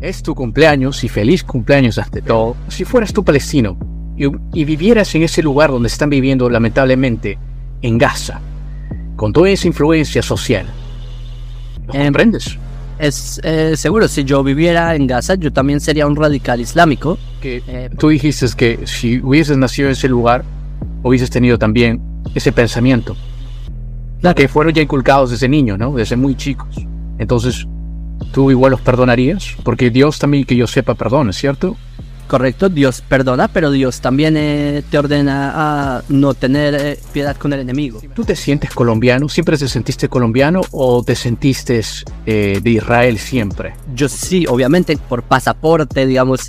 Es tu cumpleaños y feliz cumpleaños ante todo. Si fueras tú palestino y, vivieras en ese lugar donde están viviendo lamentablemente, en Gaza, con toda esa influencia social, ¿lo Em, comprendes? Es eh, seguro, si yo viviera en Gaza, yo también sería un radical islámico. Que Eh, tú dijiste que si hubieses nacido en ese lugar, hubieses tenido también ese pensamiento. Claro. Que fueron ya inculcados desde niños, ¿no? Desde muy chicos. Entonces, tú igual los perdonarías, porque Dios también, que yo sepa, perdona, ¿cierto? Correcto, Dios perdona, pero Dios también eh, te ordena a no tener eh, piedad con el enemigo. ¿Tú te sientes colombiano? ¿Siempre te sentiste colombiano o te sentiste eh, de Israel siempre? Yo sí, obviamente, por pasaporte, digamos,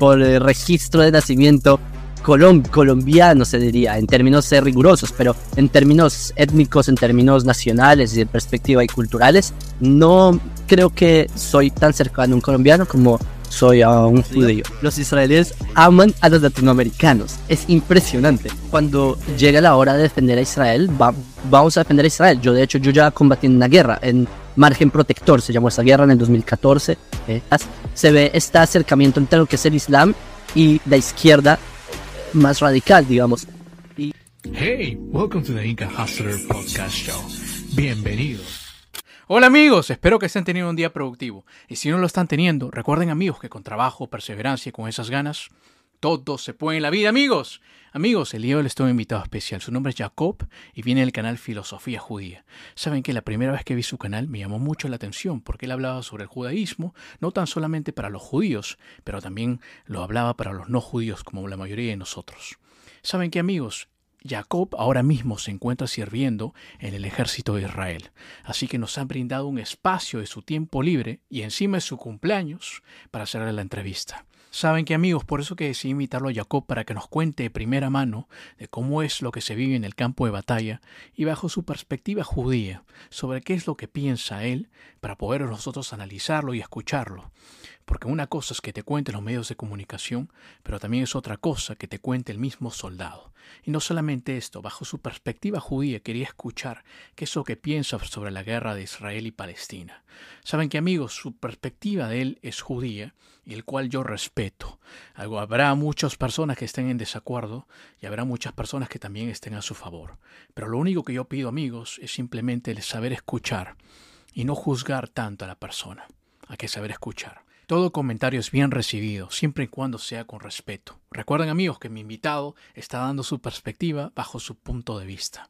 por eh, registro de nacimiento colom- colombiano, se diría, en términos eh, rigurosos, pero en términos étnicos, en términos nacionales y de perspectiva y culturales, no creo que soy tan cercano a un colombiano como soy a un judío. Los israelíes aman a los latinoamericanos. Es impresionante. Cuando llega la hora de defender a Israel, va- vamos a defender a Israel. Yo, de hecho, yo ya combatí en una guerra, en Margen Protector, se llamó esa guerra en el 2014. eh, se ve este acercamiento entre lo que es el Islam y la izquierda más radical, digamos. Hey, welcome to the Inca Hustler Podcast Show. Bienvenidos. Hola amigos, espero que estén teniendo un día productivo. Y si no lo están teniendo, recuerden amigos que con trabajo, perseverancia y con esas ganas, todo se puede en la vida amigos. Amigos, el día de hoy les tengo un invitado especial. Su nombre es Jacob y viene del canal Filosofía Judía. Saben que la primera vez que vi su canal me llamó mucho la atención porque él hablaba sobre el judaísmo, no tan solamente para los judíos, pero también lo hablaba para los no judíos como la mayoría de nosotros. Saben que amigos, Jacob ahora mismo se encuentra sirviendo en el ejército de Israel, así que nos han brindado un espacio de su tiempo libre y encima de su cumpleaños para hacerle la entrevista. Saben que amigos, por eso que decidí invitarlo a Jacob para que nos cuente de primera mano de cómo es lo que se vive en el campo de batalla y bajo su perspectiva judía sobre qué es lo que piensa él para poder nosotros analizarlo y escucharlo. Porque una cosa es que te cuente los medios de comunicación, pero también es otra cosa que te cuente el mismo soldado. Y no solamente esto, bajo su perspectiva judía quería escuchar qué es lo que piensa sobre la guerra de Israel y Palestina. Saben que amigos, su perspectiva de él es judía, el cual yo respeto. Algo, habrá muchas personas que estén en desacuerdo y habrá muchas personas que también estén a su favor. Pero lo único que yo pido amigos es simplemente el saber escuchar y no juzgar tanto a la persona. Hay que saber escuchar. Todo comentario es bien recibido, siempre y cuando sea con respeto. Recuerden amigos que mi invitado está dando su perspectiva bajo su punto de vista.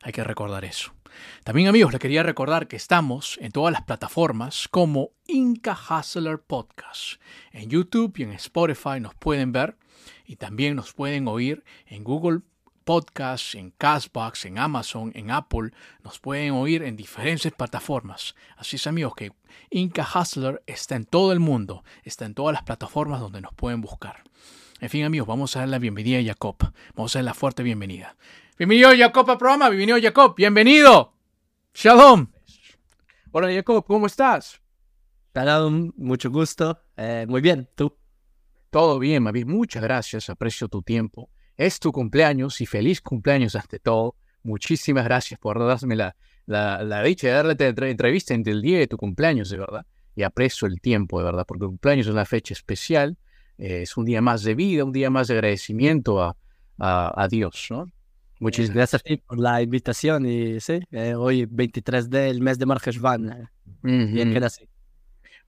Hay que recordar eso. También amigos, les quería recordar que estamos en todas las plataformas como Inca Hustler Podcast. En YouTube y en Spotify nos pueden ver y también nos pueden oír en Google Podcasts, en Castbox, en Amazon, en Apple. Nos pueden oír en diferentes plataformas. Así es amigos que Inca Hustler está en todo el mundo, está en todas las plataformas donde nos pueden buscar. En fin amigos, vamos a dar la bienvenida a Jacob. Vamos a dar la fuerte bienvenida. Bienvenido Jacob al programa, bienvenido Jacob, bienvenido. Shalom. Hola Jacob, ¿cómo estás? Shalom, mucho gusto. Eh, muy bien, tú. Todo bien, Mavi. Muchas gracias, aprecio tu tiempo. Es tu cumpleaños y feliz cumpleaños ante todo. Muchísimas gracias por darme la, la, la dicha de darle la entrevista en el día de tu cumpleaños, de verdad. Y aprecio el tiempo, de verdad, porque el cumpleaños es una fecha especial. eh, es un día más de vida, un día más de agradecimiento a, a, a Dios, ¿no? Muchas gracias por la invitación y sí, eh, hoy 23 del mes de Marjeshvan. Eh, bien Ujú.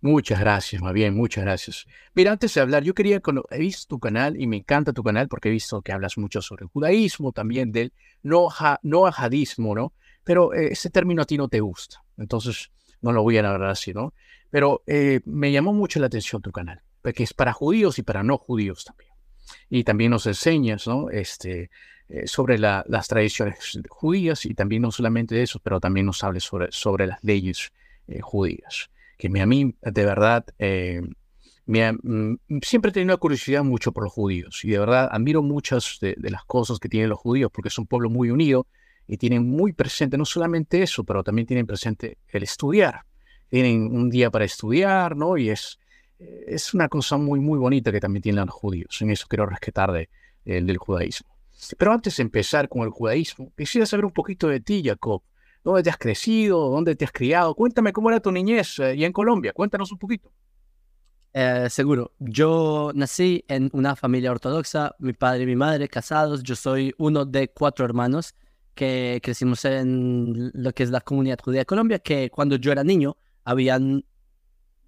Muchas gracias, más bien, muchas gracias. Mira, antes de hablar, yo quería, he visto tu canal y me encanta tu canal porque he visto que hablas mucho sobre el judaísmo, también del no, ja- no ajadismo, ¿no? Pero eh, ese término a ti no te gusta, entonces no lo voy a hablar así, ¿no? Pero eh, me llamó mucho la atención tu canal, porque es para judíos y para no judíos también. Y también nos enseñas, ¿no? Este, eh, sobre la- las tradiciones judías y también no solamente de eso, pero también nos hables sobre, sobre las leyes eh, judías que a mí, de verdad, eh, me ha- mm, siempre he tenido una curiosidad mucho por los judíos y de verdad admiro muchas de, de las cosas que tienen los judíos porque es un pueblo muy unido y tienen muy presente no solamente eso, pero también tienen presente el estudiar. Tienen un día para estudiar, ¿no? Y es, eh, es una cosa muy, muy bonita que también tienen los judíos. En eso quiero rescatar de, del- del judaísmo. Pero antes de empezar con el judaísmo, quisiera saber un poquito de ti, Jacob. ¿Dónde te has crecido? ¿Dónde te has criado? Cuéntame cómo era tu niñez eh, y en Colombia. Cuéntanos un poquito. Eh, seguro. Yo nací en una familia ortodoxa, mi padre y mi madre casados. Yo soy uno de cuatro hermanos que crecimos en lo que es la comunidad judía de Colombia, que cuando yo era niño habían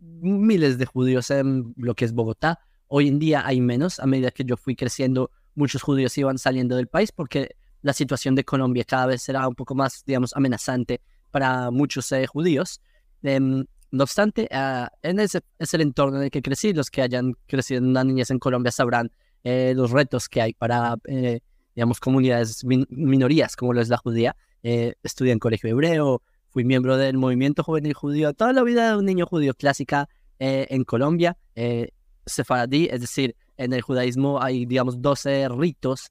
miles de judíos en lo que es Bogotá. Hoy en día hay menos. A medida que yo fui creciendo, muchos judíos iban saliendo del país porque la situación de Colombia cada vez era un poco más, digamos, amenazante para muchos eh, judíos. Em, no obstante, uh, en ese es el entorno en el que crecí. Los que hayan crecido en una niñez en Colombia sabrán eh, los retos que hay para, eh, digamos, comunidades, minorías como lo es la judía. estudié en colegio hebreo, fui miembro del movimiento juvenil judío, toda la vida de un niño judío clásica en Colombia. sefaradí, es decir, en el judaísmo hay, digamos, 12 ritos,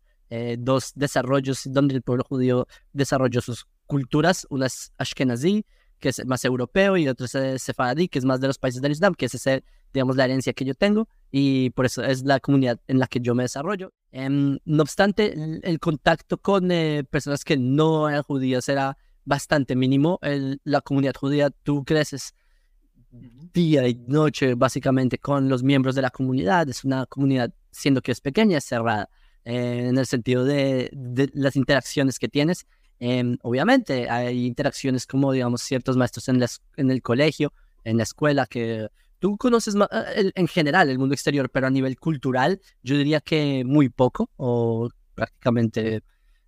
dos desarrollos donde el pueblo judío desarrolló sus culturas. Una es Ashkenazi, que es más europeo, y otro es Sefaradí, que es más de los países del Islam, que es ese, digamos, la herencia que yo tengo, y por eso es la comunidad en la que yo me desarrollo. Em, no obstante, el, contacto con eh, personas que no eran judías era bastante mínimo. la comunidad judía, tú creces día y noche básicamente con los miembros de la comunidad. Es una comunidad, siendo que es pequeña, es cerrada, eh, en el sentido de, de, las interacciones que tienes. Em, obviamente hay interacciones como, digamos, ciertos maestros en, en el colegio, en la escuela, que tú conoces eh, en general el mundo exterior, pero a nivel cultural yo diría que muy poco o prácticamente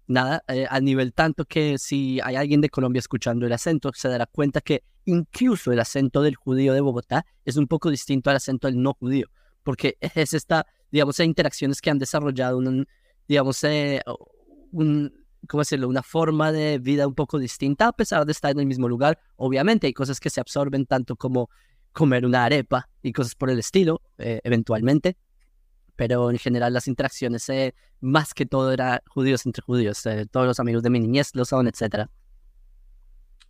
nada, eh, a nivel tanto que si hay alguien de Colombia escuchando el acento, se dará cuenta que incluso el acento del judío de Bogotá es un poco distinto al acento del no judío, porque es esta, digamos, interacciones que han desarrollado un, digamos, eh, un, ¿cómo decirlo?, una forma de vida un poco distinta a pesar de estar en el mismo lugar. Obviamente hay cosas que se absorben tanto como comer una arepa y cosas por el estilo, eh, eventualmente, pero en general las interacciones, eh, más que todo, eran judíos entre judíos. Todos los amigos de mi niñez lo son, etcétera.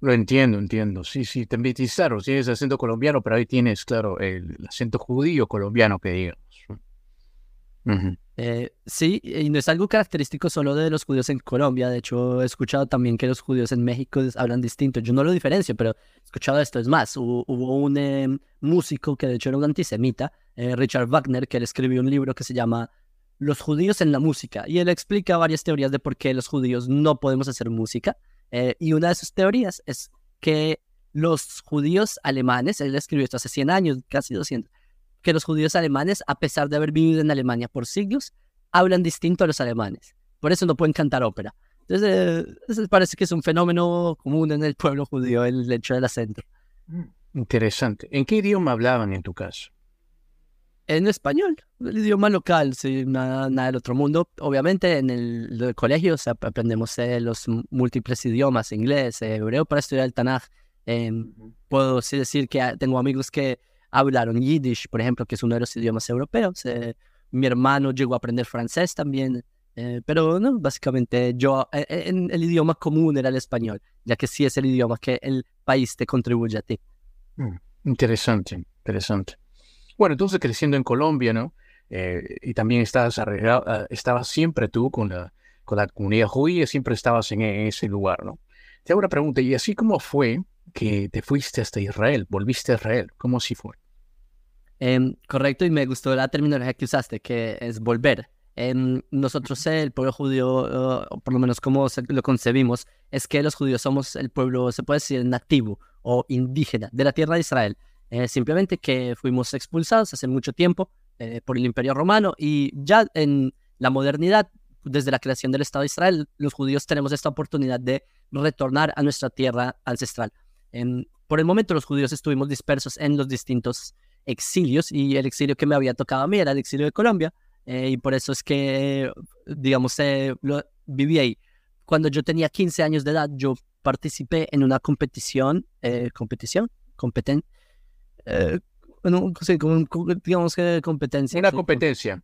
Lo entiendo, entiendo. Sí, sí, también claro, tienes acento colombiano, pero ahí tienes, claro, el acento judío colombiano que digamos. Eh, sí, y no es algo característico solo de los judíos en Colombia. De hecho, he escuchado también que los judíos en México hablan distinto. Yo no lo diferencio, pero he escuchado esto. Es más, hubo, un em, músico que de hecho era un antisemita, eh, Richard Wagner, que él escribió un libro que se llama Los judíos en la música. Y él explica varias teorías de por qué los judíos no podemos hacer música. Eh, y una de sus teorías es que los judíos alemanes, él escribió esto hace 100 años, casi 200, que los judíos alemanes, a pesar de haber vivido en Alemania por siglos, hablan distinto a los alemanes. Por eso no pueden cantar ópera. Entonces, eh, parece que es un fenómeno común en el pueblo judío, el hecho del acento. Mm, interesante. ¿En qué idioma hablaban en tu caso? En español, el idioma local, sí, nada, del otro mundo. Obviamente en el, colegio aprendemos eh, los múltiples idiomas, inglés, eh, hebreo para estudiar el Tanaj. Em, puedo sí decir que tengo amigos que hablaron yiddish, por ejemplo, que es uno de los idiomas europeos. Eh, mi hermano llegó a aprender francés también, eh, pero no, básicamente yo, eh, en el idioma común era el español, ya que sí es el idioma que el país te contribuye a ti. Mm, interesante, interesante. Bueno, entonces creciendo en Colombia, ¿no? y también estabas, arreglado, estabas siempre tú con la, con la comunidad judía, siempre estabas en, en ese lugar, ¿no? Te hago una pregunta, ¿y así cómo fue que te fuiste hasta Israel, volviste a Israel? ¿Cómo así fue? Em, correcto, y me gustó la terminología que usaste, que es volver. Em, nosotros, el pueblo judío, por lo menos como lo concebimos, es que los judíos somos el pueblo, se puede decir, nativo o indígena de la tierra de Israel. Eh, simplemente que fuimos expulsados hace mucho tiempo eh, por el Imperio Romano y ya en la modernidad, desde la creación del Estado de Israel, los judíos tenemos esta oportunidad de retornar a nuestra tierra ancestral. Em, por el momento los judíos estuvimos dispersos en los distintos exilios y el exilio que me había tocado a mí era el exilio de Colombia eh, y por eso es que, digamos, eh, lo, viví ahí. Cuando yo tenía 15 años de edad, yo participé en una competición, eh, competición, competen, digamos que competencia. Una competencia.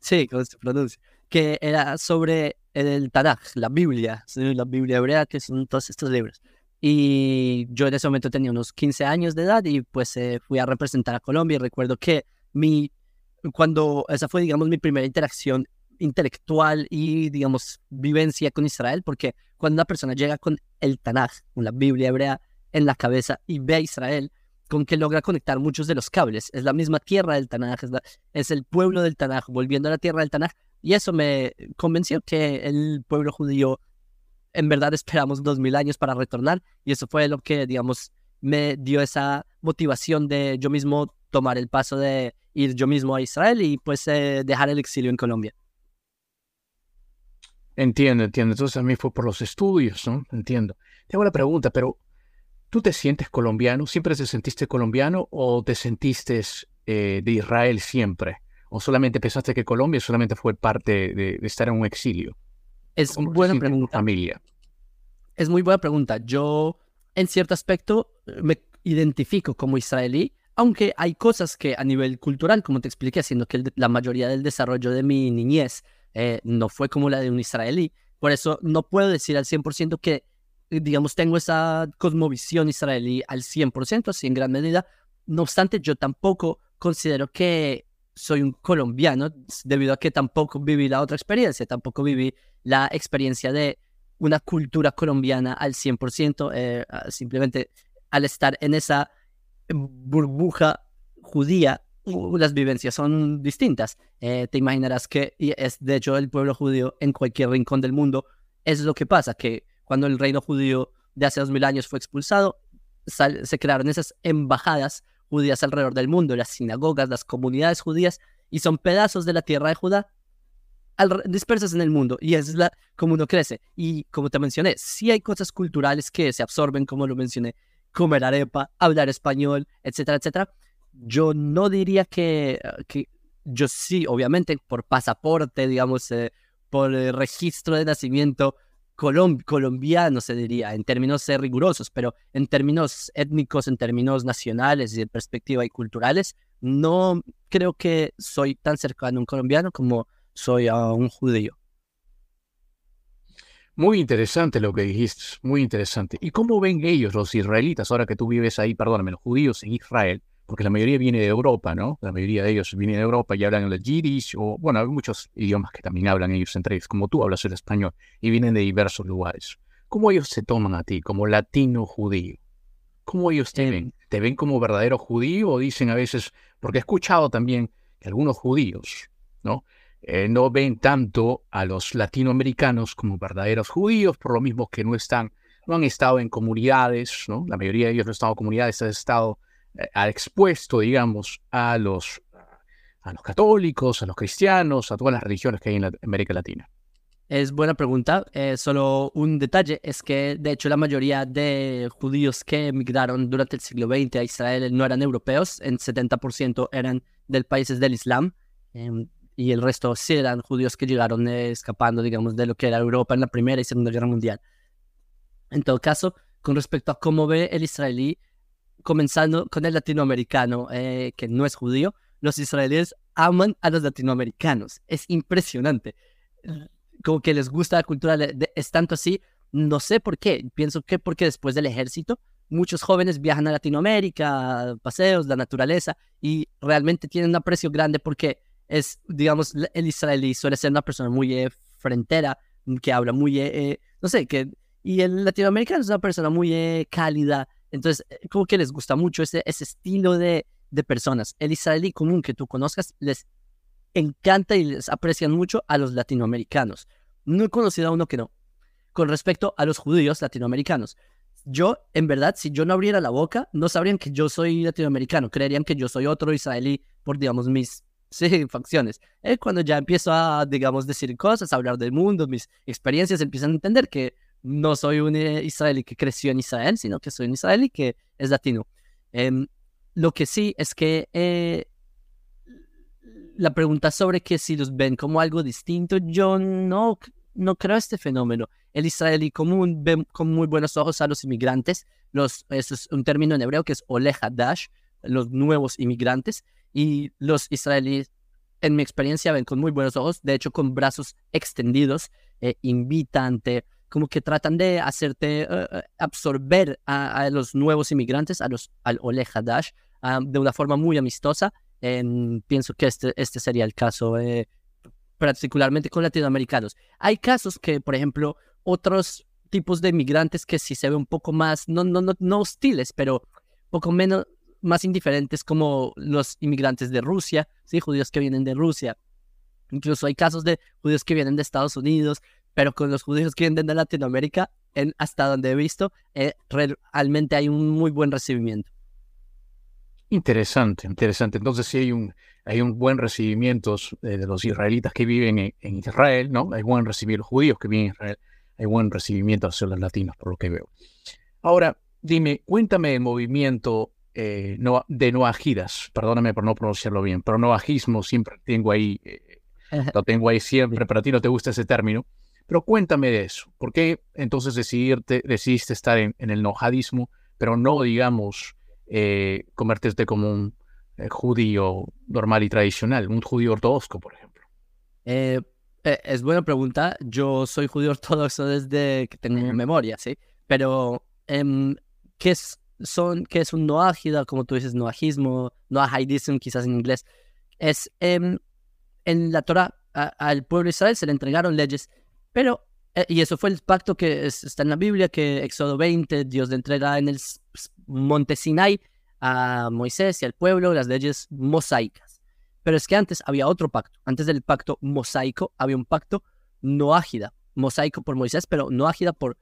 Sí, como se pronuncia. Que era sobre el Tanaj, la Biblia, la Biblia hebrea, que son todos estos libros. Y yo en ese momento tenía unos 15 años de edad y pues eh, fui a representar a Colombia recuerdo que mi, cuando esa fue, digamos, mi primera interacción intelectual y, digamos, vivencia con Israel, porque cuando una persona llega con el Tanaj, con la Biblia hebrea en la cabeza y ve a Israel, con que logra conectar muchos de los cables. Es la misma tierra del Tanaj, es, es el pueblo del Tanaj, volviendo a la tierra del Tanaj. Y eso me convenció que el pueblo judío en verdad esperamos dos mil años para retornar. Y eso fue lo que, digamos, me dio esa motivación de yo mismo tomar el paso de ir yo mismo a Israel y pues eh, dejar el exilio en Colombia. Entiendo, entiendo. Entonces a mí fue por los estudios, ¿no? Entiendo. Te hago la pregunta, pero ¿tú te sientes colombiano? ¿Siempre te sentiste colombiano o te sentiste eh, de Israel siempre? ¿O solamente pensaste que Colombia solamente fue parte de, estar en un exilio? Es buena pregunta. Familia. Es muy buena pregunta. Yo, en cierto aspecto, me identifico como israelí, aunque hay cosas que a nivel cultural, como te expliqué, haciendo que la mayoría del desarrollo de mi niñez eh, no fue como la de un israelí. Por eso no puedo decir al 100% que, digamos, tengo esa cosmovisión israelí al 100%, así en gran medida. No obstante, yo tampoco considero que soy un colombiano debido a que tampoco viví la otra experiencia, tampoco viví la experiencia de una cultura colombiana al 100%, eh, simplemente al estar en esa burbuja judía las vivencias son distintas. Eh, te imaginarás que, es de hecho el pueblo judío en cualquier rincón del mundo, es lo que pasa, que cuando el reino judío de hace dos mil años fue expulsado, se crearon esas embajadas judías alrededor del mundo, las sinagogas, las comunidades judías, y son pedazos de la tierra de Judá dispersas en el mundo, y es la, como uno crece. Y como te mencioné, sí hay cosas culturales que se absorben, como lo mencioné, comer arepa, hablar español, etcétera, etcétera, yo no diría que, ah, que yo sí, obviamente por pasaporte, digamos, eh, por registro de nacimiento colombiano, se diría, en términos eh, rigurosos, pero en términos étnicos, en términos nacionales y de perspectiva y culturales, no creo que soy tan cercano a un colombiano como soy a un judío. Muy interesante lo que dijiste, muy interesante. ¿Y cómo ven ellos, los israelitas, ahora que tú vives ahí, perdóname, los judíos en Israel? porque la mayoría viene de Europa, ¿no? La mayoría de ellos viene de Europa y hablan el yiddish, o bueno, hay muchos idiomas que también hablan ellos entre ellos, como tú hablas el español, y vienen de diversos lugares. ¿Cómo ellos se toman a ti como latino judío? ¿Cómo ellos te ven? ¿Te ven como verdadero judío o dicen a veces, porque he escuchado también que algunos judíos, ¿no? Eh, no ven tanto a los latinoamericanos como verdaderos judíos, por lo mismo que no están, no han estado en comunidades, ¿no? La mayoría de ellos no han estado en comunidades, han estado eh, expuesto, digamos, a los, a los católicos, a los cristianos, a todas las religiones que hay en América Latina? Es buena pregunta. Eh, solo un detalle es que, de hecho, la mayoría de judíos que emigraron durante el siglo XX a Israel no eran europeos, en 70% eran del países del Islam, em, y el resto sí eran judíos que llegaron eh, escapando, digamos, de lo que era Europa en la Primera y Segunda Guerra Mundial. En todo caso, con respecto a cómo ve el israelí comenzando con el latinoamericano eh, que no es judío, los israelíes aman a los latinoamericanos. Es impresionante. Como que les gusta la cultura, es tanto así, no sé por qué. Pienso que porque después del ejército, muchos jóvenes viajan a Latinoamérica, paseos, la naturaleza, y realmente tienen un aprecio grande porque es, digamos, el israelí suele ser una persona muy eh, frentera, que habla muy, eh, no sé, que, y el latinoamericano es una persona muy cálida, entonces, eh, como que les gusta mucho ese, ese estilo de, de personas. El israelí común que tú conozcas les encanta y les aprecian mucho a los latinoamericanos. No he conocido a uno que no. Con respecto a los judíos latinoamericanos, yo, en verdad, si yo no abriera la boca, no sabrían que yo soy latinoamericano. Creerían que yo soy otro israelí por, digamos, mis facciones. Eh, cuando ya empiezo a, digamos, decir cosas, a hablar del mundo, mis experiencias, empiezan a entender que no soy un eh, israelí que creció en Israel, sino que soy un israelí que es latino. Em, lo que sí es que eh, la pregunta sobre que si los ven como algo distinto, yo no, no creo este fenómeno. El israelí común ve con muy buenos ojos a los inmigrantes. Los, eso es un término en hebreo que es Ole Hadash, los nuevos inmigrantes. Y los israelíes, en mi experiencia, ven con muy buenos ojos, de hecho, con brazos extendidos, eh, invitante como que tratan de hacerte eh, eh, absorber a, los nuevos inmigrantes, a los, al Ole Hadash, ah, de una forma muy amistosa. pienso que este, este sería el caso, eh, particularmente con latinoamericanos. Hay casos que, por ejemplo, otros tipos de inmigrantes que sí se ven un poco más, no, no, no, no hostiles, pero poco menos, más indiferentes como los inmigrantes de Rusia, ¿sí? judíos que vienen de Rusia. Incluso hay casos de judíos que vienen de Estados Unidos, pero con los judíos que vienen de Latinoamérica, en, hasta donde he visto, eh, realmente hay un muy buen recibimiento. Interesante, interesante. Entonces sí hay un, hay un buen recibimiento eh, de los israelitas que viven en, Israel, ¿no? Hay buen recibimiento los judíos que viven en Israel, hay buen recibimiento hacia los latinos, por lo que veo. Ahora, dime, cuéntame el movimiento eh, no, de noajidas, perdóname por no pronunciarlo bien, pero noajismo siempre tengo ahí, eh, lo tengo ahí siempre, pero a ti no te gusta ese término. Pero cuéntame de eso. ¿Por qué entonces decidirte, decidiste estar en, el nojadismo, pero no, digamos, eh, convertirte como un eh, judío normal y tradicional, un judío ortodoxo, por ejemplo? Eh, es buena pregunta. Yo soy judío ortodoxo desde que tengo memoria, ¿sí? Pero, em, ¿qué, es, son, ¿qué es un noágida? Como tú dices, noajismo, noahidism, quizás en inglés. Es em, en la Torah al pueblo de Israel se le entregaron leyes pero, eh, y eso fue el pacto que está en la Biblia, que Éxodo 20, Dios le entrega en el monte Sinai a Moisés y al pueblo las leyes mosaicas. Pero es que antes había otro pacto. Antes del pacto mosaico había un pacto noágida. Mosaico por Moisés, pero noágida por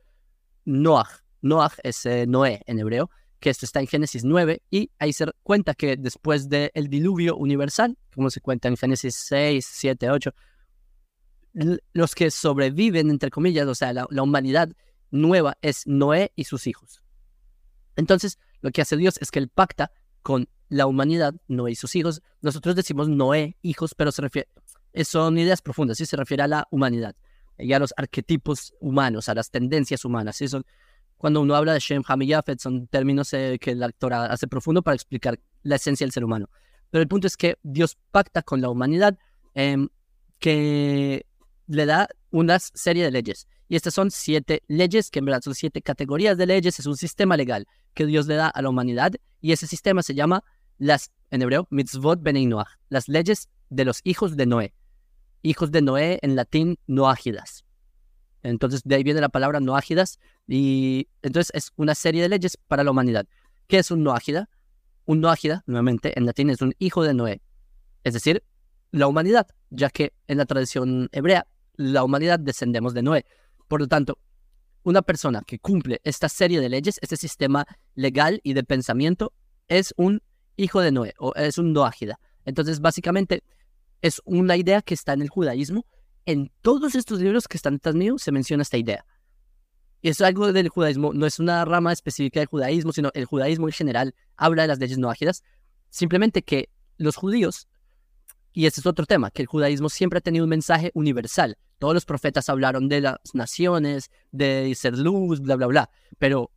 Noah. Noah es eh, Noé en hebreo, que esto está en Génesis 9, y ahí se cuenta que después del diluvio universal, como se cuenta en Génesis 6, 7, 8, los que sobreviven, entre comillas, o sea, la, humanidad nueva es Noé y sus hijos. Entonces, lo que hace Dios es que él pacta con la humanidad, Noé y sus hijos. Nosotros decimos Noé, hijos, pero se refiere, son ideas profundas, ¿sí? se refiere a la humanidad y a los arquetipos humanos, a las tendencias humanas. ¿sí? Son, cuando uno habla de Shem, Ham y Yafet, son términos eh, que el actor hace profundo para explicar la esencia del ser humano. Pero el punto es que Dios pacta con la humanidad em, que le da una serie de leyes. Y estas son siete leyes, que en verdad son siete categorías de leyes, es un sistema legal que Dios le da a la humanidad. Y ese sistema se llama, las, en hebreo, mitzvot benei Noach, las leyes de los hijos de Noé. Hijos de Noé en latín, noágidas. Entonces, de ahí viene la palabra noágidas. Y entonces es una serie de leyes para la humanidad. ¿Qué es un noágida? Un noágida, nuevamente, en latín es un hijo de Noé. Es decir, la humanidad, ya que en la tradición hebrea la humanidad descendemos de Noé. Por lo tanto, una persona que cumple esta serie de leyes, este sistema legal y de pensamiento, es un hijo de Noé o es un Noágida. Entonces, básicamente, es una idea que está en el judaísmo. En todos estos libros que están detrás mío se menciona esta idea. Y es algo del judaísmo, no es una rama específica del judaísmo, sino el judaísmo en general habla de las leyes noágidas. Simplemente que los judíos, y ese es otro tema, que el judaísmo siempre ha tenido un mensaje universal. Todos los profetas hablaron de las naciones, de ser luz, bla, bla, bla. Pero,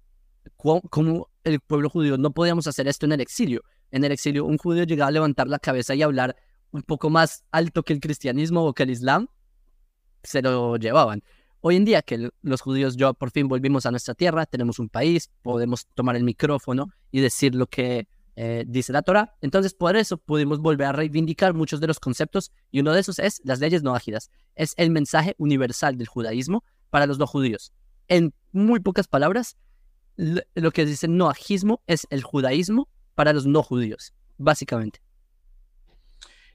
¿cómo, el pueblo judío no podíamos hacer esto en el exilio? En el exilio, un judío llegaba a levantar la cabeza y hablar un poco más alto que el cristianismo o que el islam, se lo llevaban. Hoy en día que los judíos yo por fin volvimos a nuestra tierra, tenemos un país, podemos tomar el micrófono y decir lo que eh, dice la Torah. Entonces, por eso pudimos volver a reivindicar muchos de los conceptos y uno de esos es las leyes no ágidas. Es el mensaje universal del judaísmo para los no judíos. En muy pocas palabras, lo que dice noajismo es el judaísmo para los no judíos, básicamente.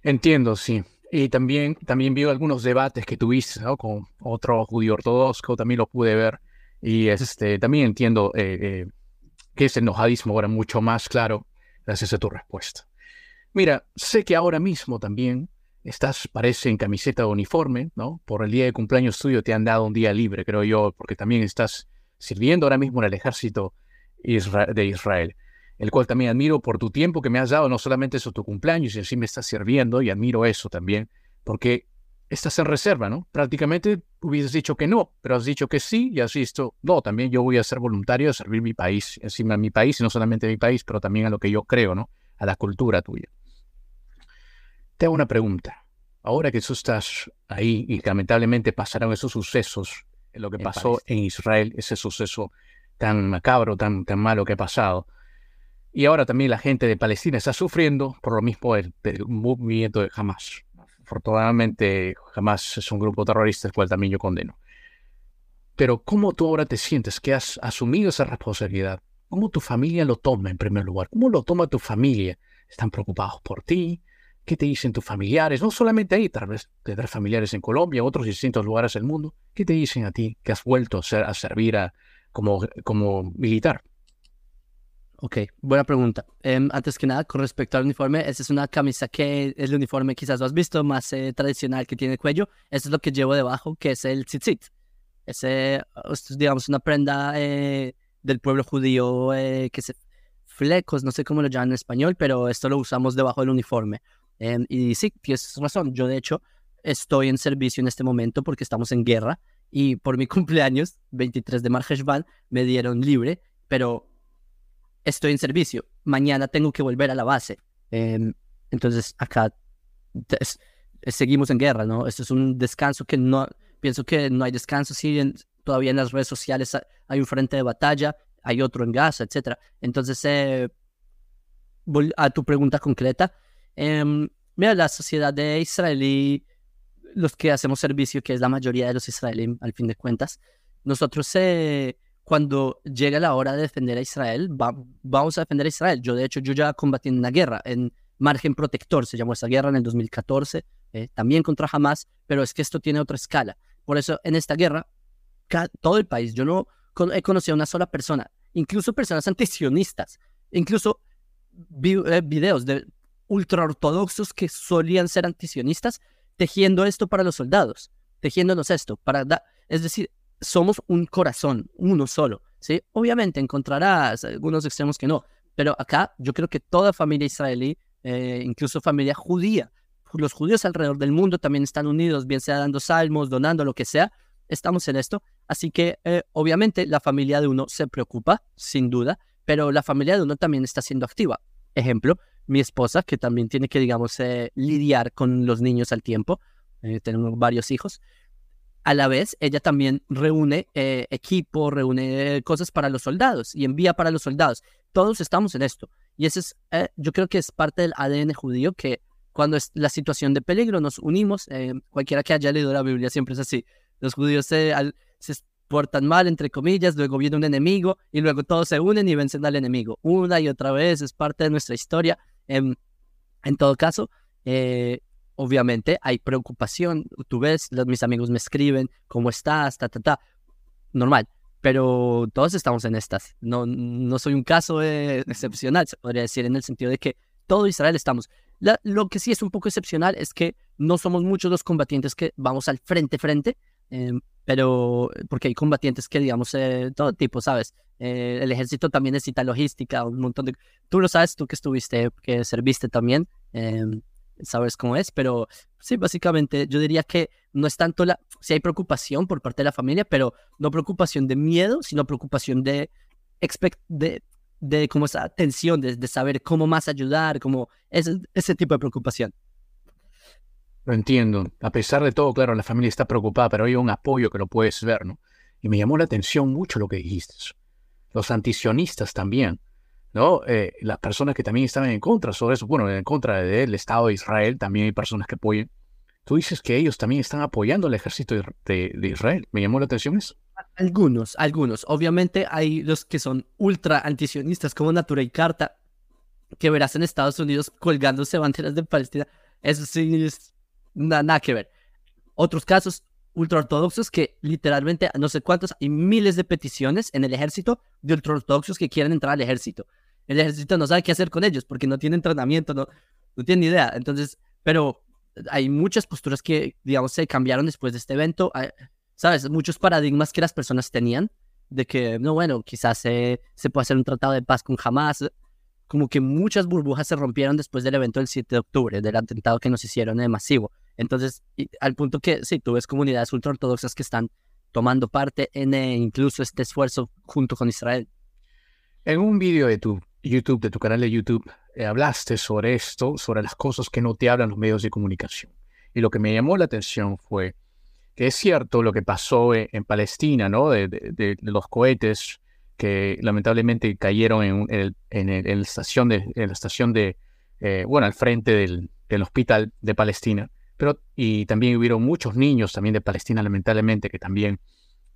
Entiendo, sí. Y también, también vi algunos debates que tuviste con otro judío ortodoxo, también lo pude ver. Y este, también entiendo eh, eh, que es el nojadismo ahora mucho más claro Gracias a tu respuesta. Mira, sé que ahora mismo también estás, parece, en camiseta de uniforme, ¿no? Por el día de cumpleaños tuyo te han dado un día libre, creo yo, porque también estás sirviendo ahora mismo en el ejército de Israel, el cual también admiro por tu tiempo que me has dado, no solamente eso tu cumpleaños, sino sí me estás sirviendo y admiro eso también, porque estás en reserva, ¿no? Prácticamente hubieses dicho que no, pero has dicho que sí y has visto, no, también yo voy a ser voluntario a servir mi país, encima de mi país, y no solamente mi país, pero también a lo que yo creo, ¿no? A la cultura tuya. Te hago una pregunta. Ahora que tú estás ahí y lamentablemente pasaron esos sucesos, lo que pasó en Israel, ese suceso tan macabro, tan, tan malo que ha pasado, y ahora también la gente de Palestina está sufriendo por lo mismo del, del movimiento de Hamas afortunadamente jamás es un grupo terrorista, el cual también yo condeno. Pero ¿cómo tú ahora te sientes que has asumido esa responsabilidad? ¿Cómo tu familia lo toma en primer lugar? ¿Cómo lo toma tu familia? ¿Están preocupados por ti? ¿Qué te dicen tus familiares? No solamente ahí, tal vez tendrás familiares en Colombia, otros distintos lugares del mundo. ¿Qué te dicen a ti que has vuelto a, ser, a servir a, como, como militar? Ok, buena pregunta. Em, antes que nada, con respecto al uniforme, esa es una camisa que es el uniforme quizás lo has visto, más eh, tradicional que tiene cuello. Eso es lo que llevo debajo, que es el tzitzit. Es, digamos, una prenda eh, del pueblo judío eh, que se flecos, no sé cómo lo llaman en español, pero esto lo usamos debajo del uniforme. Em, y sí, tienes razón. Yo, de hecho, estoy en servicio en este momento porque estamos en guerra y por mi cumpleaños, 23 de Marjeshvan, me dieron libre, pero estoy en servicio. Mañana tengo que volver a la base. Em, entonces, acá seguimos en guerra, ¿no? Esto es un descanso que no, pienso que no hay descanso. Sí, todavía en las redes sociales hay un frente de batalla, hay otro en Gaza, etc. Entonces, eh, a tu pregunta concreta, Em, mira, la sociedad de israelí, los que hacemos servicio, que es la mayoría de los israelíes, al fin de cuentas, nosotros eh, cuando llega la hora de defender a Israel, vamos a defender a Israel. Yo, de hecho, yo ya combatí en una guerra, en margen protector, se llamó esa guerra en el 2014, eh, también contra Hamas, pero es que esto tiene otra escala. Por eso, en esta guerra, todo el país, yo no he conocido a una sola persona, incluso personas antisionistas, incluso eh, videos de ultraortodoxos que solían ser antisionistas, tejiendo esto para los soldados, tejiéndonos esto, para es decir, somos un corazón, uno solo, ¿sí? Obviamente encontrarás algunos extremos que no, pero acá yo creo que toda familia israelí, eh, incluso familia judía, los judíos alrededor del mundo también están unidos, bien sea dando salmos, donando, lo que sea, estamos en esto, así que eh, obviamente la familia de uno se preocupa, sin duda, pero la familia de uno también está siendo activa. Ejemplo, mi esposa, que también tiene que, digamos, eh, lidiar con los niños al tiempo. Eh, tenemos varios hijos. A la vez, ella también reúne eh, equipo, reúne cosas para los soldados y envía para los soldados. Todos estamos en esto. Y eso es, yo creo que es parte del ADN judío que cuando es la situación de peligro nos unimos. cualquiera que haya leído la Biblia siempre es así. Los judíos se, se portan mal, entre comillas, luego viene un enemigo y luego todos se unen y vencen al enemigo. Una y otra vez es parte de nuestra historia en, en todo caso, eh, obviamente hay preocupación. Tú ves, los, mis amigos me escriben, ¿cómo estás? Ta, ta, ta. Normal. Pero todos estamos en estas. No, no soy un caso eh, excepcional, se podría decir, en el sentido de que todo Israel estamos. lo que sí es un poco excepcional es que no somos muchos los combatientes que vamos al frente, frente, em, pero porque hay combatientes que, digamos, eh, todo tipo, ¿sabes? Eh, el ejército también necesita logística, un montón de... Tú lo sabes, tú que estuviste, que serviste también, sabes cómo es, pero sí, básicamente yo diría que no es tanto la... Si hay preocupación por parte de la familia, pero no preocupación de miedo, sino preocupación de... de de como esa tensión, de, de saber cómo más ayudar, como ese, ese tipo de preocupación. Lo entiendo. A pesar de todo, claro, la familia está preocupada, pero hay un apoyo que lo puedes ver, ¿no? Y me llamó la atención mucho lo que dijiste. Los antisionistas también, ¿no? Eh, las personas que también estaban en contra sobre eso, bueno, en contra del Estado de Israel, también hay personas que apoyan. Tú dices que ellos también están apoyando al ejército de, de Israel. ¿Me llamó la atención eso? Algunos, algunos. Obviamente hay los que son ultra antisionistas como Natura y Carta, que verás en Estados Unidos colgándose banderas de Palestina. Eso sí es nada que ver. Otros casos ultraortodoxos que literalmente, no sé cuántos, hay miles de peticiones en el ejército de ultraortodoxos que quieren entrar al ejército. El ejército no sabe qué hacer con ellos porque no tiene entrenamiento, no, no tiene ni idea. Entonces, pero hay muchas posturas que, digamos, se cambiaron después de este evento. ¿Sabes? Muchos paradigmas que las personas tenían de que, no, bueno, quizás se, se puede hacer un tratado de paz con Hamas. Como que muchas burbujas se rompieron después del evento del 7 de octubre, del atentado que nos hicieron de masivo. Entonces, al punto que sí, tú ves comunidades ultraortodoxas que están tomando parte en eh, incluso este esfuerzo junto con Israel. En un vídeo de tu YouTube, de tu canal de YouTube, eh, hablaste sobre esto, sobre las cosas que no te hablan los medios de comunicación. Y lo que me llamó la atención fue que es cierto lo que pasó eh, en, Palestina, ¿no? De, los cohetes que lamentablemente cayeron en, en, la estación de, de bueno, al frente del, del hospital de Palestina. Pero, y también hubieron muchos niños también de Palestina, lamentablemente, que también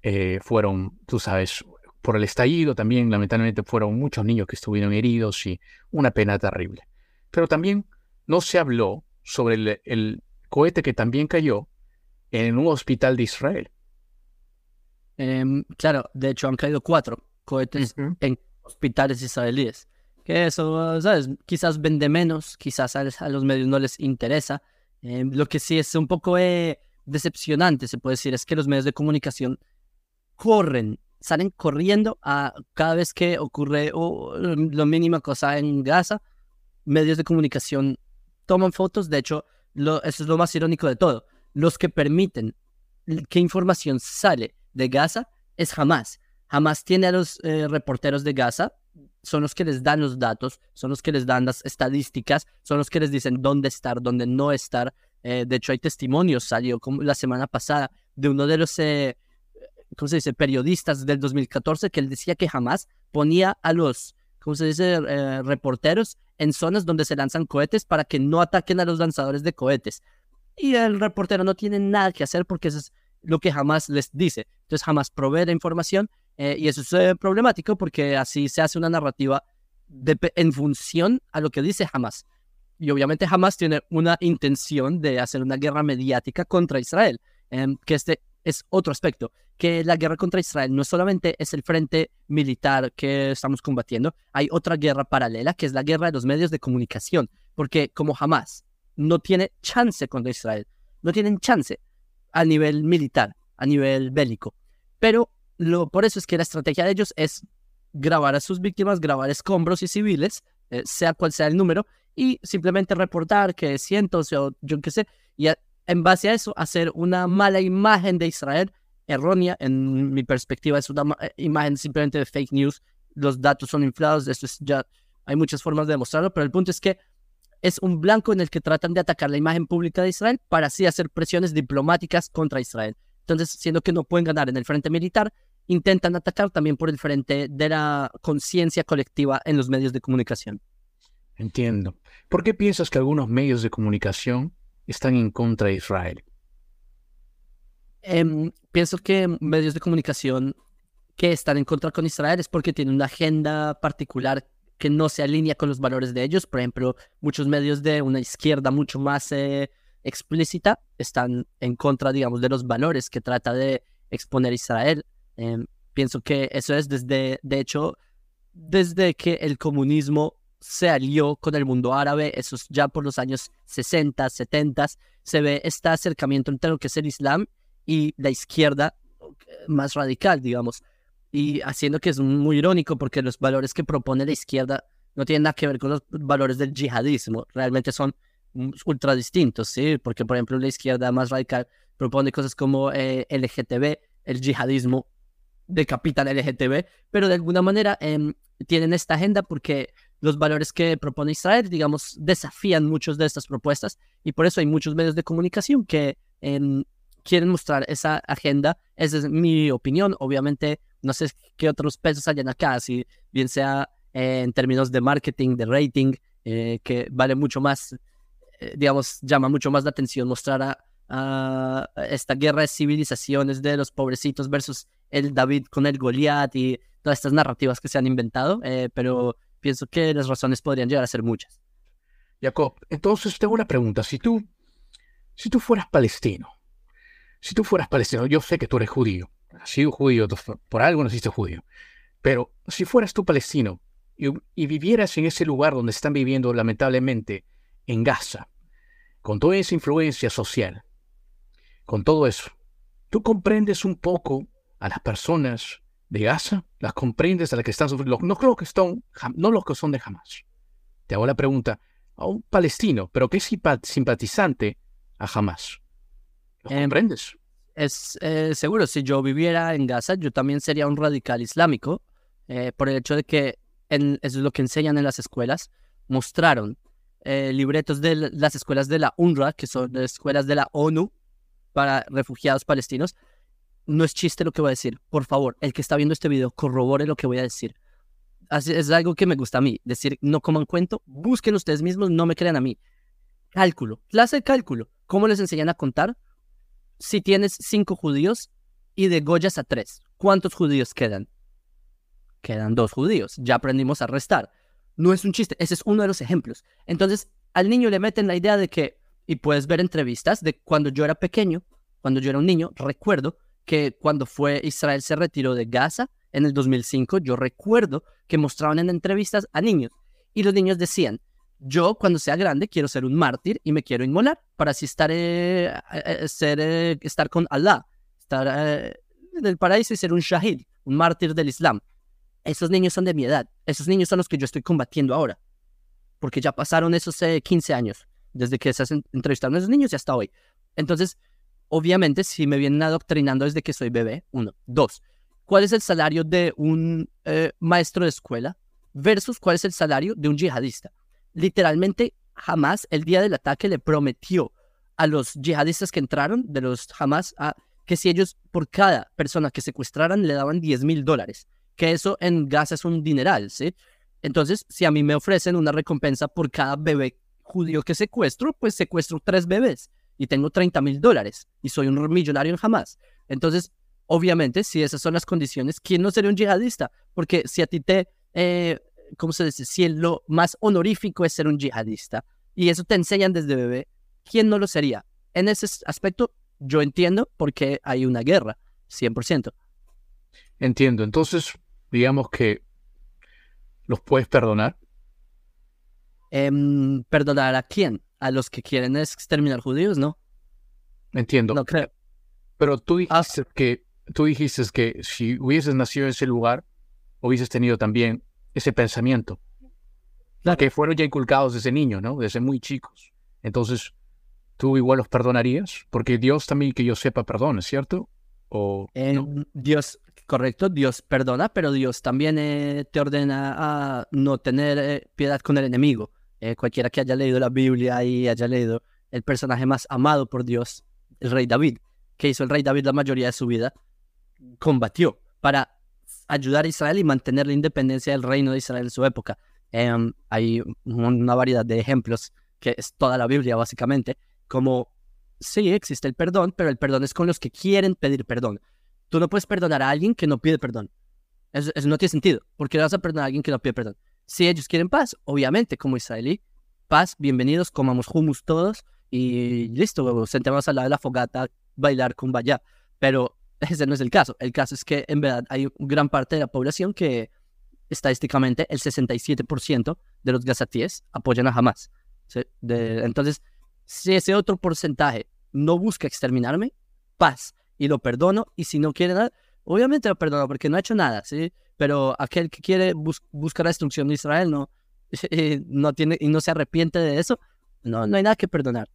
eh, fueron, tú sabes, por el estallido también lamentablemente fueron muchos niños que estuvieron heridos y una pena terrible. Pero también no se habló sobre el, el cohete que también cayó en un hospital de Israel. Em, claro, de hecho han caído cuatro cohetes en hospitales israelíes. Que eso, ¿sabes? Quizás vende menos, quizás a, los medios no les interesa. Em, lo que sí es un poco eh, decepcionante, se puede decir, es que los medios de comunicación corren, salen corriendo a cada vez que ocurre o, lo mínima cosa en Gaza. Medios de comunicación toman fotos, de hecho, lo, eso es lo más irónico de todo. Los que permiten que información sale de Gaza es Hamas. Hamas tiene a los eh, reporteros de Gaza, son los que les dan los datos, son los que les dan las estadísticas, son los que les dicen dónde estar, dónde no estar. Eh, de hecho, hay testimonios, salió como la semana pasada de uno de los, eh, ¿cómo se dice?, periodistas del 2014 que él decía que Hamas ponía a los, ¿cómo se dice?, reporteros en zonas donde se lanzan cohetes para que no ataquen a los lanzadores de cohetes. Y el reportero no tiene nada que hacer porque eso es lo que jamás les dice. Entonces jamás provee la información eh, y eso es eh, problemático porque así se hace una narrativa en función a lo que dice jamás. Y obviamente jamás tiene una intención de hacer una guerra mediática contra Israel, em, que este es otro aspecto, que la guerra contra Israel no solamente es el frente militar que estamos combatiendo, hay otra guerra paralela, que es la guerra de los medios de comunicación, porque como jamás no tiene chance contra Israel, no tienen chance, a nivel militar, a nivel bélico. Pero lo, por eso es que la estrategia de ellos es grabar a sus víctimas, grabar escombros y civiles, eh, sea cual sea el número, y simplemente reportar que cientos o yo qué sé, y en base a eso hacer una mala imagen de Israel, errónea, en mi perspectiva es una eh, imagen simplemente de fake news, los datos son inflados, esto es ya, hay muchas formas de demostrarlo, pero el punto es que es un blanco en el que tratan de atacar la imagen pública de Israel para así hacer presiones diplomáticas contra Israel. Entonces, siendo que no pueden ganar en el frente militar, intentan atacar también por el frente de la conciencia colectiva en los medios de comunicación. Entiendo. ¿Por qué piensas que algunos medios de comunicación están en contra de Israel? Em, pienso que medios de comunicación que están en contra con Israel es porque tienen una agenda particular que no se alinea con los valores de ellos. Por ejemplo, muchos medios de una izquierda mucho más eh, explícita están en contra, digamos, de los valores que trata de exponer Israel. Em, pienso que eso es desde, de hecho, desde que el comunismo se alió con el mundo árabe, eso es ya por los años 60, 70, se ve este acercamiento entre lo que es el Islam y la izquierda más radical, digamos y haciendo que es muy irónico porque los valores que propone la izquierda no tienen nada que ver con los valores del yihadismo, realmente son ultra distintos, ¿sí? Porque, por ejemplo, la izquierda más radical propone cosas como eh, LGTB, el yihadismo decapita el LGTB, pero de alguna manera em, tienen esta agenda porque los valores que propone Israel, digamos, desafían muchas de estas propuestas y por eso hay muchos medios de comunicación que em, quieren mostrar esa agenda. Esa es mi opinión. Obviamente, no sé qué otros pesos hayan acá, si bien sea eh, en términos de marketing, de rating, eh, que vale mucho más, eh, digamos, llama mucho más la atención mostrar a, esta guerra de civilizaciones de los pobrecitos versus el David con el Goliat y todas estas narrativas que se han inventado, pero pienso que las razones podrían llegar a ser muchas. Jacob, entonces tengo una pregunta. Si tú, si tú fueras palestino, si tú fueras palestino, yo sé que tú eres judío, has sido judío, por algo naciste judío. Pero si fueras tú palestino y, vivieras en ese lugar donde están viviendo lamentablemente, en Gaza, con toda esa influencia social, con todo eso, ¿tú comprendes un poco a las personas de Gaza? ¿Las comprendes a las que están sufriendo? No creo que son, no los que son de Hamas. Te hago la pregunta a un palestino, pero que es simpatizante a Hamas. ¿Lo em, comprendes? es eh, seguro, si yo viviera en Gaza, yo también sería un radical islámico, eh, por el hecho de que eso es lo que enseñan en las escuelas. Mostraron eh, libretos de las escuelas de la UNRWA, que son escuelas de la ONU para refugiados palestinos. No es chiste lo que voy a decir. Por favor, el que está viendo este video, corrobore lo que voy a decir. es algo que me gusta a mí. Decir, no coman cuento, busquen ustedes mismos, no me crean a mí. Cálculo, clase de cálculo. ¿Cómo les enseñan a contar? si tienes cinco judíos y degollas a tres, ¿cuántos judíos quedan? quedan dos judíos. Ya aprendimos a restar. No es un chiste, ese es uno de los ejemplos. Entonces, al niño le meten la idea de que, y puedes ver entrevistas de cuando yo era pequeño, cuando yo era un niño, recuerdo que cuando fue Israel se retiró de Gaza en el 2005, yo recuerdo que mostraban en entrevistas a niños y los niños decían, yo cuando sea grande quiero ser un mártir y me quiero inmolar para así estar, eh, eh, ser, eh, estar con Allah, estar en el paraíso y ser un shahid, un mártir del Islam. Esos niños son de mi edad, esos niños son los que yo estoy combatiendo ahora, porque ya pasaron esos 15 años, desde que se entrevistaron a esos niños y hasta hoy. Entonces, obviamente, si me vienen adoctrinando desde que soy bebé, uno. Dos, ¿cuál es el salario de un maestro de escuela versus cuál es el salario de un yihadista? literalmente jamás el día del ataque le prometió a los yihadistas que entraron de los Hamas a, que si ellos por cada persona que secuestraran le daban 10 mil dólares, que eso en Gaza es un dineral, ¿sí? Entonces, si a mí me ofrecen una recompensa por cada bebé judío que secuestro, pues secuestro tres bebés y tengo 30 mil dólares y soy un millonario en Hamas. Entonces, obviamente, si esas son las condiciones, ¿quién no sería un yihadista? Porque si a ti te eh, ¿cómo se dice? Si lo más honorífico es ser un yihadista y eso te enseñan desde bebé, ¿quién no lo sería? En ese aspecto, yo entiendo por qué hay una guerra, 100%. Entiendo. Entonces, digamos que los puedes perdonar. Em, ¿Perdonar a quién? ¿A los que quieren exterminar judíos? No. Entiendo. No creo. Pero tú dijiste, que, tú dijiste que si hubieses nacido en ese lugar, hubieses tenido también ese pensamiento. Que fueron ya inculcados desde niños, ¿no? Desde muy chicos. Entonces, ¿tú igual los perdonarías? Porque Dios también, que yo sepa, perdona, ¿cierto? O, Dios, correcto, Dios perdona, pero Dios también eh, te ordena a no tener eh, piedad con el enemigo. Eh, cualquiera que haya leído la Biblia y haya leído el personaje más amado por Dios, el rey David, que hizo el rey David la mayoría de su vida, combatió para ayudar a Israel y mantener la independencia del reino de Israel en su época. Em, hay una variedad de ejemplos, que es toda la Biblia básicamente, como sí existe el perdón, pero el perdón es con los que quieren pedir perdón. Tú no puedes perdonar a alguien que no pide perdón. Eso, no tiene sentido. porque vas a perdonar a alguien que no pide perdón? Si ellos quieren paz, obviamente, como israelí, paz, bienvenidos, comamos hummus todos y listo, sentemos al lado de la fogata, bailar con vaya. Pero ese no es el caso. El caso es que en verdad hay gran parte de la población que estadísticamente el 67% de los gazatíes apoyan a Hamas. entonces, si ese otro porcentaje no busca exterminarme, paz, y lo perdono, y si no quiere nada, obviamente lo perdono porque no ha hecho nada, ¿sí? Pero aquel que quiere buscar la destrucción de Israel no, no tiene, y no se arrepiente de eso, no, no hay nada que perdonar.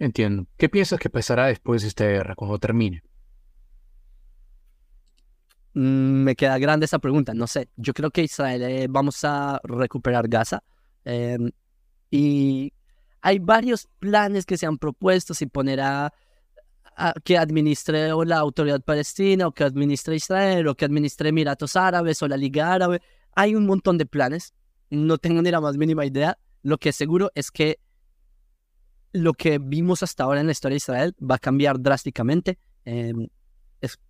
Entiendo. ¿Qué piensas que pasará después de esta guerra, cuando termine? Mm, me queda grande esa pregunta, no sé. Yo creo que Israel eh, vamos a recuperar Gaza. Em, y hay varios planes que se han propuesto, si poner a, que administre o la autoridad palestina, o que administre Israel, o que administre Emiratos Árabes, o la Liga Árabe. Hay un montón de planes. No tengo ni la más mínima idea. Lo que es seguro es que lo que vimos hasta ahora en la historia de Israel va a cambiar drásticamente. Em,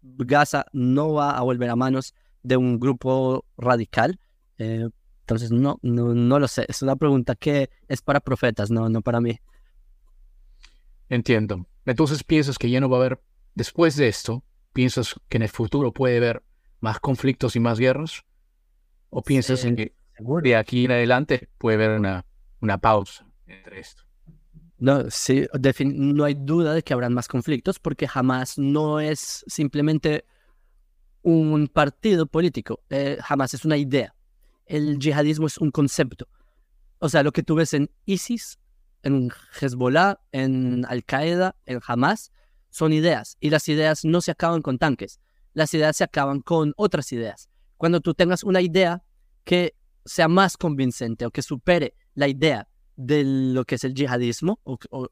Gaza no va a volver a manos de un grupo radical. Eh, entonces, no, no, lo sé. Es una pregunta que es para profetas, no, no para mí. Entiendo. Entonces, ¿piensas que ya no va a haber, después de esto, piensas que en el futuro puede haber más conflictos y más guerras? ¿O piensas que de aquí en adelante puede haber una, una pausa entre esto? No, sí, no hay duda de que habrán más conflictos porque jamás no es simplemente un partido político, eh, jamás es una idea. El yihadismo es un concepto. O sea, lo que tú ves en ISIS, en Hezbollah, en Al-Qaeda, en Hamas, son ideas. Y las ideas no se acaban con tanques. Las ideas se acaban con otras ideas. Cuando tú tengas una idea que sea más convincente o que supere la idea de lo que es el yihadismo o,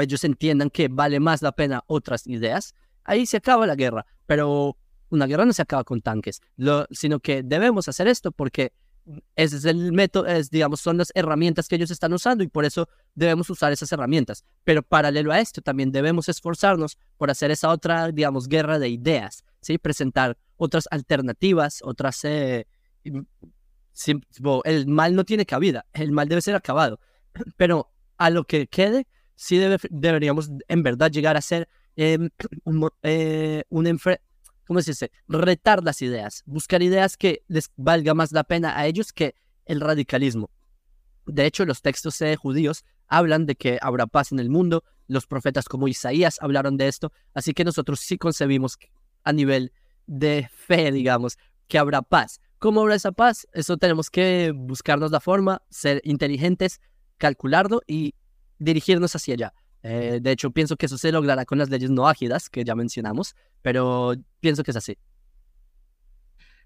ellos entiendan que vale más la pena otras ideas, ahí se acaba la guerra. Pero una guerra no se acaba con tanques, sino que debemos hacer esto porque ese es el método, es, digamos, son las herramientas que ellos están usando y por eso debemos usar esas herramientas. Pero paralelo a esto, también debemos esforzarnos por hacer esa otra, digamos, guerra de ideas, ¿sí? Presentar otras alternativas, otras... Eh, el mal no tiene cabida, el mal debe ser acabado. Pero a lo que quede, sí deberíamos en verdad llegar a ser em, un, eh, ¿cómo se dice? Retar las ideas, buscar ideas que les valga más la pena a ellos que el radicalismo. De hecho, los textos eh, judíos hablan de que habrá paz en el mundo, los profetas como Isaías hablaron de esto, así que nosotros sí concebimos a nivel de fe, digamos, que habrá paz. ¿Cómo habrá esa paz? Eso tenemos que buscarnos la forma, ser inteligentes, calcularlo y dirigirnos hacia allá. Eh, de hecho, pienso que eso se logrará con las leyes no ágidas que ya mencionamos, pero pienso que es así.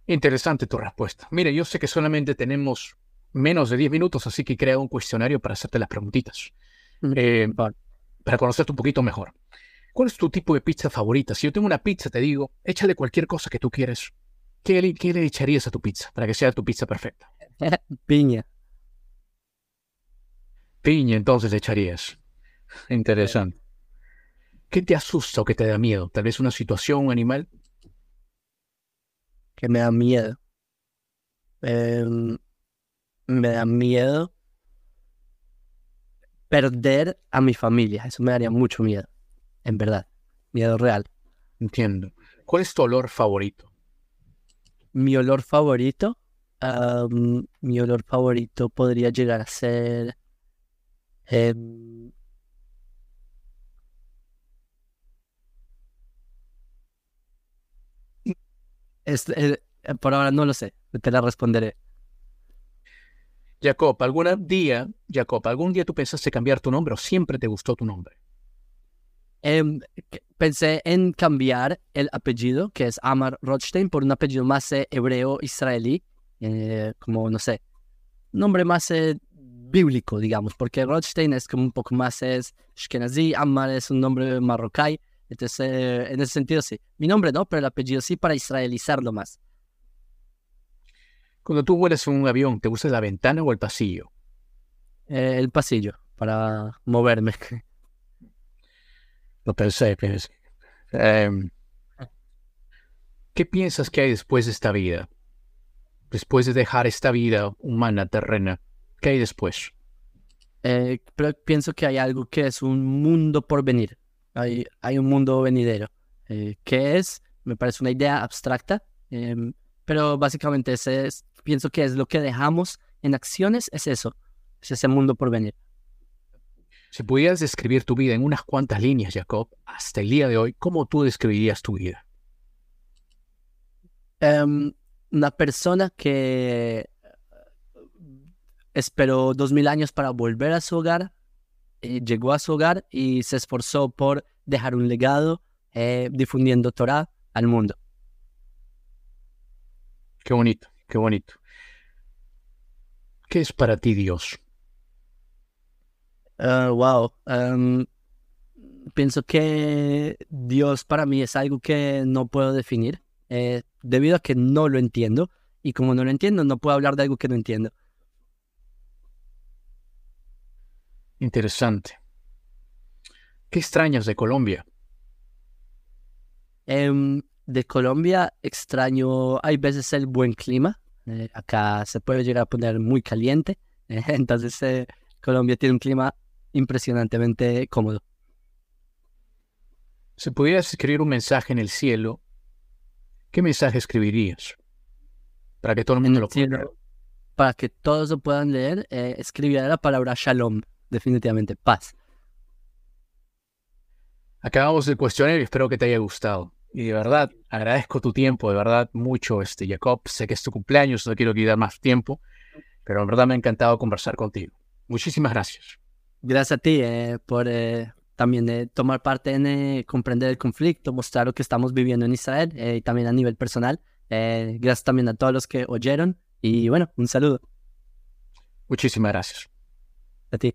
Interesante tu respuesta. Mire, yo sé que solamente tenemos menos de 10 minutos, así que creo un cuestionario para hacerte las preguntitas. Eh, para conocerte un poquito mejor. ¿Cuál es tu tipo de pizza favorita? Si yo tengo una pizza, te digo, échale cualquier cosa que tú quieres. ¿Qué le, qué le echarías a tu pizza para que sea tu pizza perfecta? Piña. Piña, entonces le echarías. Interesante. ¿Qué te asusta o qué te da miedo? ¿Tal vez una situación, un animal? Que me da miedo. Em, me da miedo perder a mi familia. Eso me daría mucho miedo. En verdad. Miedo real. Entiendo. ¿Cuál es tu olor favorito? Mi olor favorito. mi olor favorito podría llegar a ser. Em, Eh, por ahora no lo sé, te la responderé. Jacob, ¿algún día, Jacob, algún día tú pensaste cambiar tu nombre o siempre te gustó tu nombre? Em, pensé en cambiar el apellido, que es Amar Rothstein, por un apellido más eh, hebreo israelí, eh, como, no sé, nombre más bíblico, digamos, porque Rothstein es como un poco más es Shkenazi, Amar es un nombre marroquí, entonces, eh, en ese sentido sí. Mi nombre no, pero el apellido sí para israelizarlo más. Cuando tú vuelas en un avión, ¿te gusta la ventana o el pasillo? Eh, el pasillo, para moverme. Lo pensé, pensé. Em, ¿Qué piensas que hay después de esta vida? Después de dejar esta vida humana, terrena, ¿qué hay después? Eh, pero pienso que hay algo que es un mundo por venir hay, hay un mundo venidero. Eh, que es? Me parece una idea abstracta, em, pero básicamente ese es, pienso que es lo que dejamos en acciones, es eso, es ese mundo por venir. Si pudieras describir tu vida en unas cuantas líneas, Jacob, hasta el día de hoy, ¿cómo tú describirías tu vida? Em, una persona que esperó dos mil años para volver a su hogar, eh, llegó a su hogar y se esforzó por dejar un legado eh, difundiendo Torah al mundo. Qué bonito, qué bonito. ¿Qué es para ti Dios? Ah, wow. Em, pienso que Dios para mí es algo que no puedo definir eh, debido a que no lo entiendo y como no lo entiendo no puedo hablar de algo que no entiendo. Interesante. ¿Qué extrañas de Colombia? Em, de Colombia extraño, hay veces el buen clima. Eh, acá se puede llegar a poner muy caliente. entonces eh, Colombia tiene un clima impresionantemente cómodo. Si pudieras escribir un mensaje en el cielo, ¿qué mensaje escribirías? Para que todo el mundo lo pueda Para que todos lo puedan leer, eh, escribiría la palabra shalom definitivamente paz. Acabamos el cuestionario y espero que te haya gustado. Y de verdad, agradezco tu tiempo, de verdad, mucho, este, Jacob. Sé que es tu cumpleaños, no quiero quitar más tiempo, pero en verdad me ha encantado conversar contigo. Muchísimas gracias. Gracias a ti eh, por eh, también eh, tomar parte en comprender el conflicto, mostrar lo que estamos viviendo en Israel y también a nivel personal. gracias también a todos los que oyeron y bueno, un saludo. Muchísimas gracias. A ti.